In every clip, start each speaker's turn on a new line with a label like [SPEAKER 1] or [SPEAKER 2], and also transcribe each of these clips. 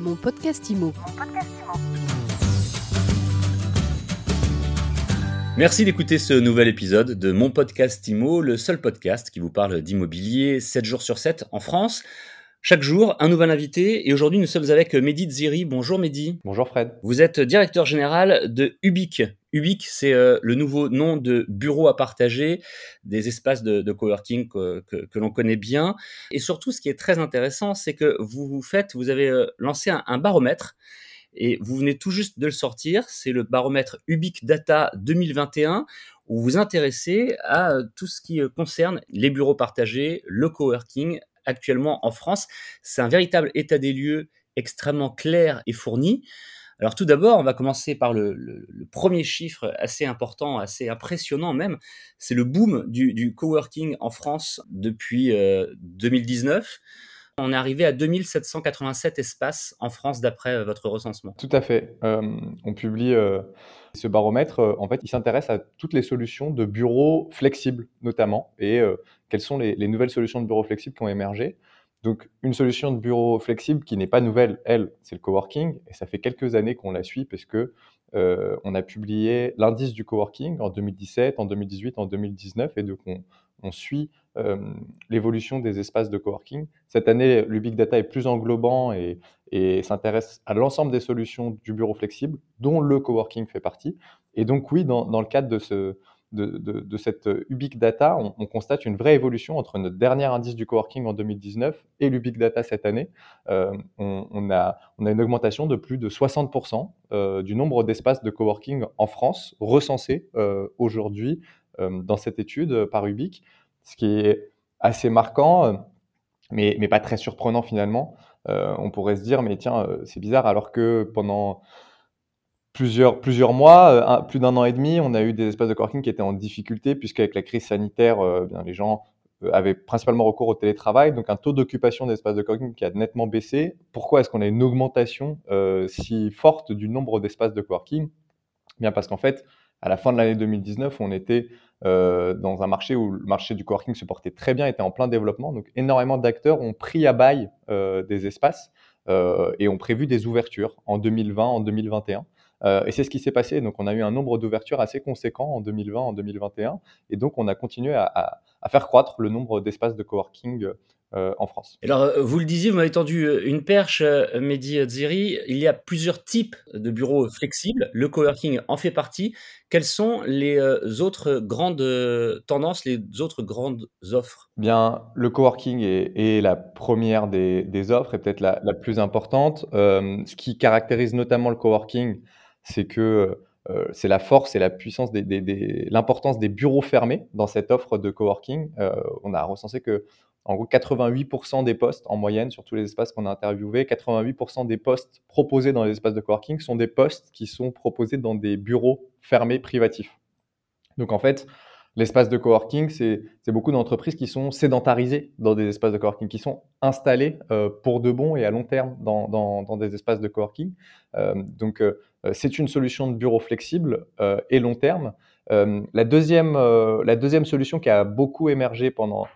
[SPEAKER 1] Mon podcast IMO.
[SPEAKER 2] Merci d'écouter ce nouvel épisode de mon podcast IMO, le seul podcast qui vous parle d'immobilier 7 jours sur 7 en France. Chaque jour, un nouvel invité et aujourd'hui nous sommes avec Mehdi Ziri. Bonjour Mehdi.
[SPEAKER 3] Bonjour Fred.
[SPEAKER 2] Vous êtes directeur général de Ubique. Ubique, c'est euh, le nouveau nom de bureau à partager, des espaces de, de coworking que, que, que l'on connaît bien. Et surtout, ce qui est très intéressant, c'est que vous vous faites, vous avez euh, lancé un, un baromètre et vous venez tout juste de le sortir. C'est le baromètre Ubique Data 2021 où vous vous intéressez à euh, tout ce qui concerne les bureaux partagés, le coworking actuellement en France. C'est un véritable état des lieux extrêmement clair et fourni. Alors tout d'abord, on va commencer par le, premier chiffre assez important, assez impressionnant même. C'est le boom du, coworking en France depuis euh, 2019. On est arrivé à 2787 espaces en France d'après euh, votre recensement.
[SPEAKER 3] Tout à fait. Euh, on publie euh, ce baromètre. en fait, il s'intéresse à toutes les solutions de bureaux flexibles notamment et quelles sont les, les, nouvelles solutions de bureaux flexibles qui ont émergé. Donc, une solution de bureau flexible qui n'est pas nouvelle, elle, c'est le coworking. Et ça fait quelques années qu'on la suit parce que on a publié l'indice du coworking en 2017, en 2018, en 2019. Et donc, on, on suit l'évolution des espaces de coworking. Cette année, le big data est plus englobant et, s'intéresse à l'ensemble des solutions du bureau flexible, dont le coworking fait partie. Et donc, oui, dans, le cadre de ce, de, de, de, cette Ubic Data, on, on, constate une vraie évolution entre notre dernier indice du coworking en 2019 et l'Ubic Data cette année. On, a, une augmentation de plus de 60% euh, du nombre d'espaces de coworking en France recensés aujourd'hui dans cette étude par Ubic, ce qui est assez marquant, euh, mais, mais pas très surprenant finalement. Euh, on pourrait se dire, mais tiens, c'est bizarre, alors que pendant plusieurs, plusieurs mois, euh, plus d'un an et demi, on a eu des espaces de coworking qui étaient en difficulté, puisqu'avec la crise sanitaire, euh, bien, les gens euh, avaient principalement recours au télétravail, donc un taux d'occupation d'espaces de coworking qui a nettement baissé. Pourquoi est-ce qu'on a une augmentation euh, si forte du nombre d'espaces de coworking? Bien parce qu'en fait, à la fin de l'année 2019, on était euh, dans un marché où le marché du coworking se portait très bien, était en plein développement. Donc énormément d'acteurs ont pris à bail euh, des espaces euh, et ont prévu des ouvertures en 2020, en 2021. Euh, et c'est ce qui s'est passé. Donc, on a eu un nombre d'ouvertures assez conséquent en 2020, en 2021. Et donc, on a continué à, à, à faire croître le nombre d'espaces de coworking euh, en France.
[SPEAKER 2] Alors, euh, vous le disiez, vous m'avez tendu euh, une perche, Mehdi Ziri. Il y a plusieurs types de bureaux flexibles. Le coworking en fait partie. Quelles sont les autres grandes tendances, les autres grandes offres?
[SPEAKER 3] Bien, le coworking est, est la première des, des offres et peut-être la, la, plus importante. Euh, ce qui caractérise notamment le coworking, c'est que euh, c'est la force et la puissance, des, des, des l'importance des bureaux fermés dans cette offre de coworking. Euh, on a recensé que en gros 88% des postes en moyenne sur tous les espaces qu'on a interviewés, 88% des postes proposés dans les espaces de coworking sont des postes qui sont proposés dans des bureaux fermés privatifs. Donc en fait, L'espace de coworking, c'est beaucoup d'entreprises qui sont sédentarisées dans des espaces de coworking, qui sont installées euh, pour de bon et à long terme dans, des espaces de coworking. Euh, donc, euh, c'est une solution de bureau flexible euh, et long terme. La deuxième solution qui a beaucoup émergé pendant,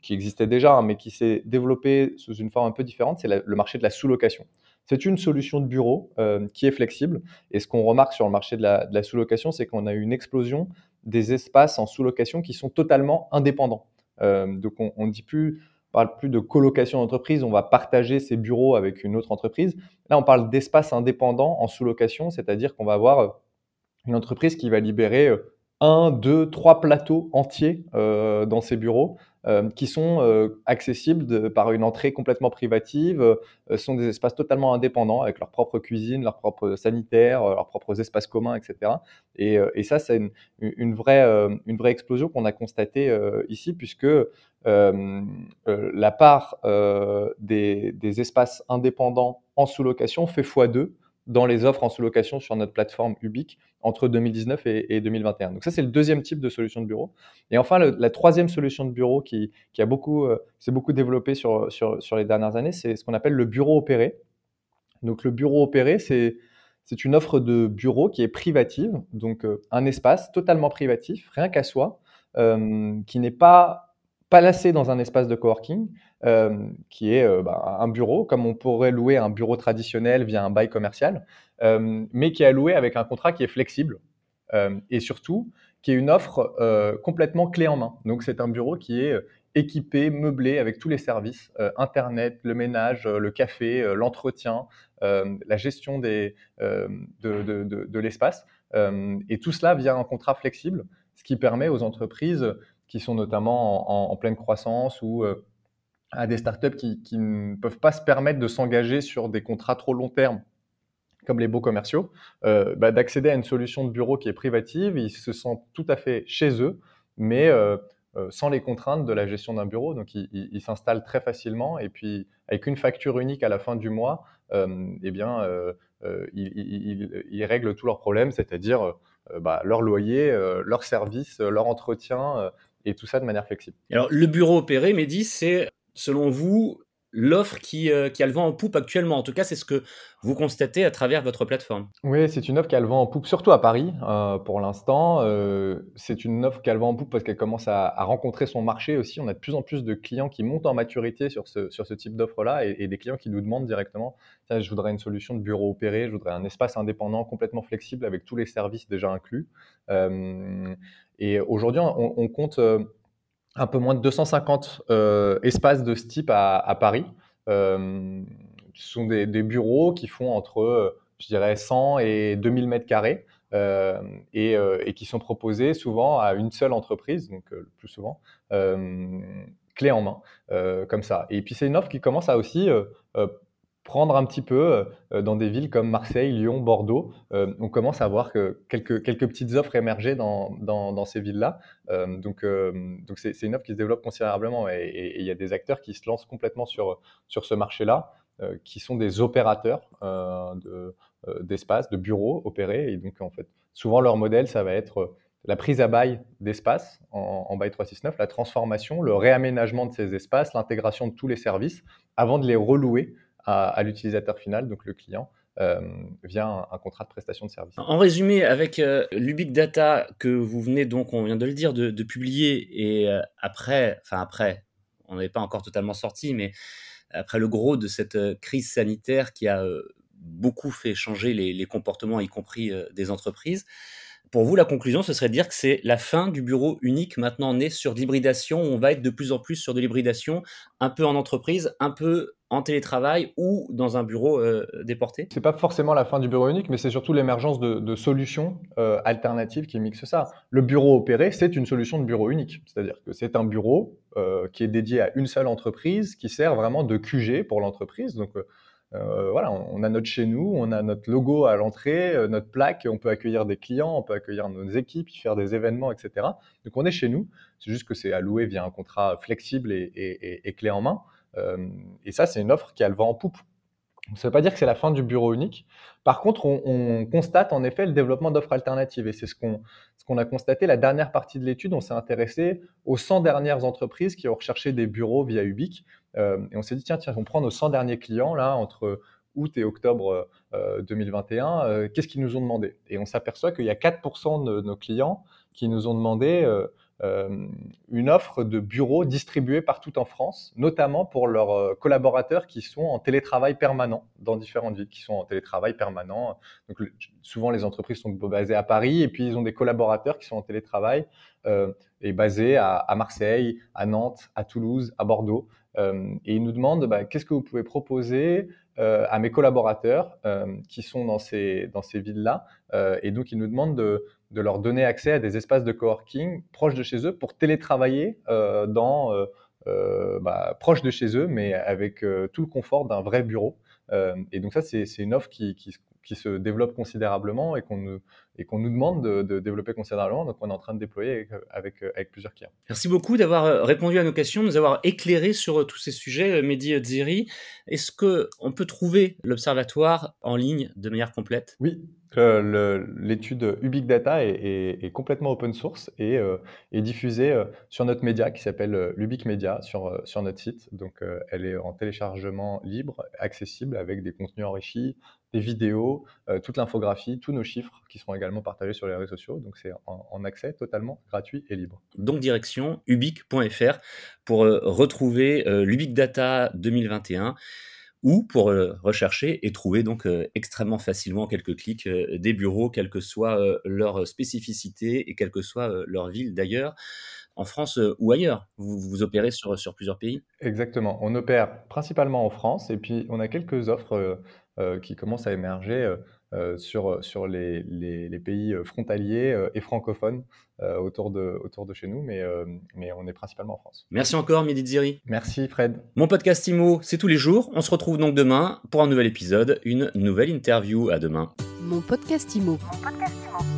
[SPEAKER 3] qui existait déjà, hein, mais qui s'est développée sous une forme un peu différente, c'est le marché de la sous-location. C'est une solution de bureau euh, qui est flexible. Et ce qu'on remarque sur le marché de la, sous-location, c'est qu'on a eu une explosion des espaces en sous-location qui sont totalement indépendants. Euh, donc on ne dit plus, parle plus de colocation d'entreprise, on va partager ses bureaux avec une autre entreprise. Là, on parle d'espaces indépendants en sous-location, c'est-à-dire qu'on va avoir une entreprise qui va libérer euh, un, deux, trois plateaux entiers euh, dans ses bureaux euh, qui sont euh, accessibles de, par une entrée complètement privative. Euh, ce sont des espaces totalement indépendants avec leur propre cuisine, leur propre sanitaire, euh, leurs propres espaces communs, etc. Et, euh, et ça, c'est une, une, vraie, une vraie explosion qu'on a constatée ici puisque la part des, des espaces indépendants en sous-location fait x2 dans les offres en sous-location sur notre plateforme Ubique entre 2019 et, et 2021. Donc ça, c'est le deuxième type de solution de bureau. Et enfin, la troisième solution de bureau qui, qui a beaucoup, euh, s'est beaucoup développée sur, sur, sur les dernières années, c'est ce qu'on appelle le bureau opéré. Donc le bureau opéré, c'est c'est une offre de bureau qui est privative, donc euh, un espace totalement privatif, rien qu'à soi, euh, qui n'est pas placé dans un espace de coworking qui est bah, un bureau, comme on pourrait louer un bureau traditionnel via un bail commercial, mais qui est loué avec un contrat qui est flexible et surtout qui est une offre complètement clé en main. Donc c'est un bureau qui est équipé, meublé avec tous les services, Internet, le ménage, le café, l'entretien, la gestion des, de, l'espace. et tout cela via un contrat flexible, ce qui permet aux entreprises qui sont notamment en, pleine croissance ou à des startups qui, ne peuvent pas se permettre de s'engager sur des contrats trop long terme comme les beaux commerciaux, bah, d'accéder à une solution de bureau qui est privative. Ils se sentent tout à fait chez eux, mais euh, sans les contraintes de la gestion d'un bureau. Donc, ils s'installent très facilement et puis avec une facture unique à la fin du mois, euh, eh bien, euh, ils, règlent tous leurs problèmes, c'est-à-dire bah, leur loyer, leur service, leur entretien et tout ça de manière flexible.
[SPEAKER 2] Alors, le bureau opéré, Mehdi, c'est selon vous l'offre qui, euh, qui, a le vent en poupe actuellement. En tout cas, c'est ce que vous constatez à travers votre plateforme.
[SPEAKER 3] Oui, c'est une offre qui a le vent en poupe, surtout à Paris euh, pour l'instant. Euh, c'est une offre qui a le vent en poupe parce qu'elle commence à, rencontrer son marché aussi. On a de plus en plus de clients qui montent en maturité sur ce, sur ce type d'offre-là et, des clients qui nous demandent directement je voudrais une solution de bureau opéré, je voudrais un espace indépendant complètement flexible avec tous les services déjà inclus. et aujourd'hui, on, compte un peu moins de 250 euh, espaces de ce type à, Paris. Euh, ce sont des, bureaux qui font entre, euh, je dirais, 100 et 2000 mètres carrés et, qui sont proposés souvent à une seule entreprise, donc le plus souvent, clé en main, comme ça. Et puis c'est une offre qui commence à aussi prendre un petit peu euh, dans des villes comme Marseille, Lyon, Bordeaux. Euh, on commence à voir que quelques, quelques petites offres émerger dans, dans, ces villes-là. Euh, donc, donc c'est, une offre qui se développe considérablement et il y a des acteurs qui se lancent complètement sur, sur ce marché-là, qui sont des opérateurs de, d'espace, de bureaux opérés. Et donc, en fait, souvent leur modèle, ça va être la prise à bail d'espace en, en bail 369, la transformation, le réaménagement de ces espaces, l'intégration de tous les services avant de les relouer à, l'utilisateur final, donc le client, euh, via un, contrat de prestation de service.
[SPEAKER 2] En résumé, avec euh, l'Ubic Data que vous venez donc, on vient de le dire, de, publier, et euh, après, enfin après, on n'est pas encore totalement sorti, mais après le gros de cette crise sanitaire qui a beaucoup fait changer les, comportements, y compris des entreprises, pour vous, la conclusion, ce serait de dire que c'est la fin du bureau unique. Maintenant, on est sur l'hybridation. On va être de plus en plus sur de l'hybridation, un peu en entreprise, un peu en télétravail ou dans un bureau euh, déporté
[SPEAKER 3] C'est pas forcément la fin du bureau unique, mais c'est surtout l'émergence de, solutions euh, alternatives qui mixent ça. Le bureau opéré, c'est une solution de bureau unique. C'est-à-dire que c'est un bureau euh, qui est dédié à une seule entreprise, qui sert vraiment de QG pour l'entreprise. Donc, euh, voilà, on a notre chez nous, on a notre logo à l'entrée, notre plaque, on peut accueillir des clients, on peut accueillir nos équipes, faire des événements, etc. Donc on est chez nous, c'est juste que c'est alloué via un contrat flexible et, clé en main. Euh, et ça, c'est une offre qui a le vent en poupe. Ça ne veut pas dire que c'est la fin du bureau unique. Par contre, on, constate en effet le développement d'offres alternatives. Et c'est ce qu'on ce qu'on a constaté. La dernière partie de l'étude, on s'est intéressé aux 100 dernières entreprises qui ont recherché des bureaux via Ubic. Euh, et on s'est dit, tiens, tiens, on prend nos 100 derniers clients, là, entre août et octobre 2021, euh, qu'est-ce qu'ils nous ont demandé? Et on s'aperçoit qu'il y a 4% de nos clients qui nous ont demandé une offre de bureaux distribués partout en France, notamment pour leurs euh, collaborateurs qui sont en télétravail permanent dans différentes villes, qui sont en télétravail permanent. Donc, souvent, les entreprises sont basées à Paris et puis ils ont des collaborateurs qui sont en télétravail euh, et basés à, Marseille, à Nantes, à Toulouse, à Bordeaux. et ils nous demandent bah, qu'est-ce que vous pouvez proposer à mes collaborateurs qui sont dans ces, dans ces villes-là. et donc, ils nous demandent de, de leur donner accès à des espaces de coworking proches de chez eux pour télétravailler euh, dans, euh, euh, bah, proche de chez eux, mais avec tout le confort d'un vrai bureau. et donc ça, c'est une offre qui, qui, qui, se développe considérablement et qu'on nous, et qu'on nous demande de, développer considérablement. Donc on est en train de déployer avec, avec, plusieurs clients.
[SPEAKER 2] Merci beaucoup d'avoir répondu à nos questions, de nous avoir éclairé sur tous ces sujets, Mehdi Ziri. Est-ce qu'on peut trouver l'observatoire en ligne de manière complète?
[SPEAKER 3] Oui, L'étude Ubic Data est, complètement open source et euh, est diffusée euh, sur notre média qui s'appelle euh, l'Ubic Media sur, sur notre site. Donc elle est en téléchargement libre, accessible avec des contenus enrichis, vidéos, toute l'infographie, tous nos chiffres qui seront également partagés sur les réseaux sociaux. Donc c'est en, en, accès totalement gratuit et libre.
[SPEAKER 2] Donc direction ubic.fr pour retrouver l'Ubic Data 2021 ou pour euh, rechercher et trouver donc euh, extrêmement facilement quelques clics euh, des bureaux, quelle que soit leur spécificité et quelle que soit leur ville d'ailleurs en France ou ailleurs vous, vous opérez sur, sur plusieurs pays?
[SPEAKER 3] Exactement. On opère principalement en France et puis on a quelques offres qui commencent à émerger euh, sur, sur les, les, pays euh, frontaliers euh, et francophones autour, de, autour de chez nous, mais, mais on est principalement en France.
[SPEAKER 2] Merci encore, Midi Ziri.
[SPEAKER 3] Merci, Fred.
[SPEAKER 2] Mon podcast IMO, c'est tous les jours. On se retrouve donc demain pour un nouvel épisode, une nouvelle interview. À demain.
[SPEAKER 1] Mon podcast IMO. Mon podcast IMO.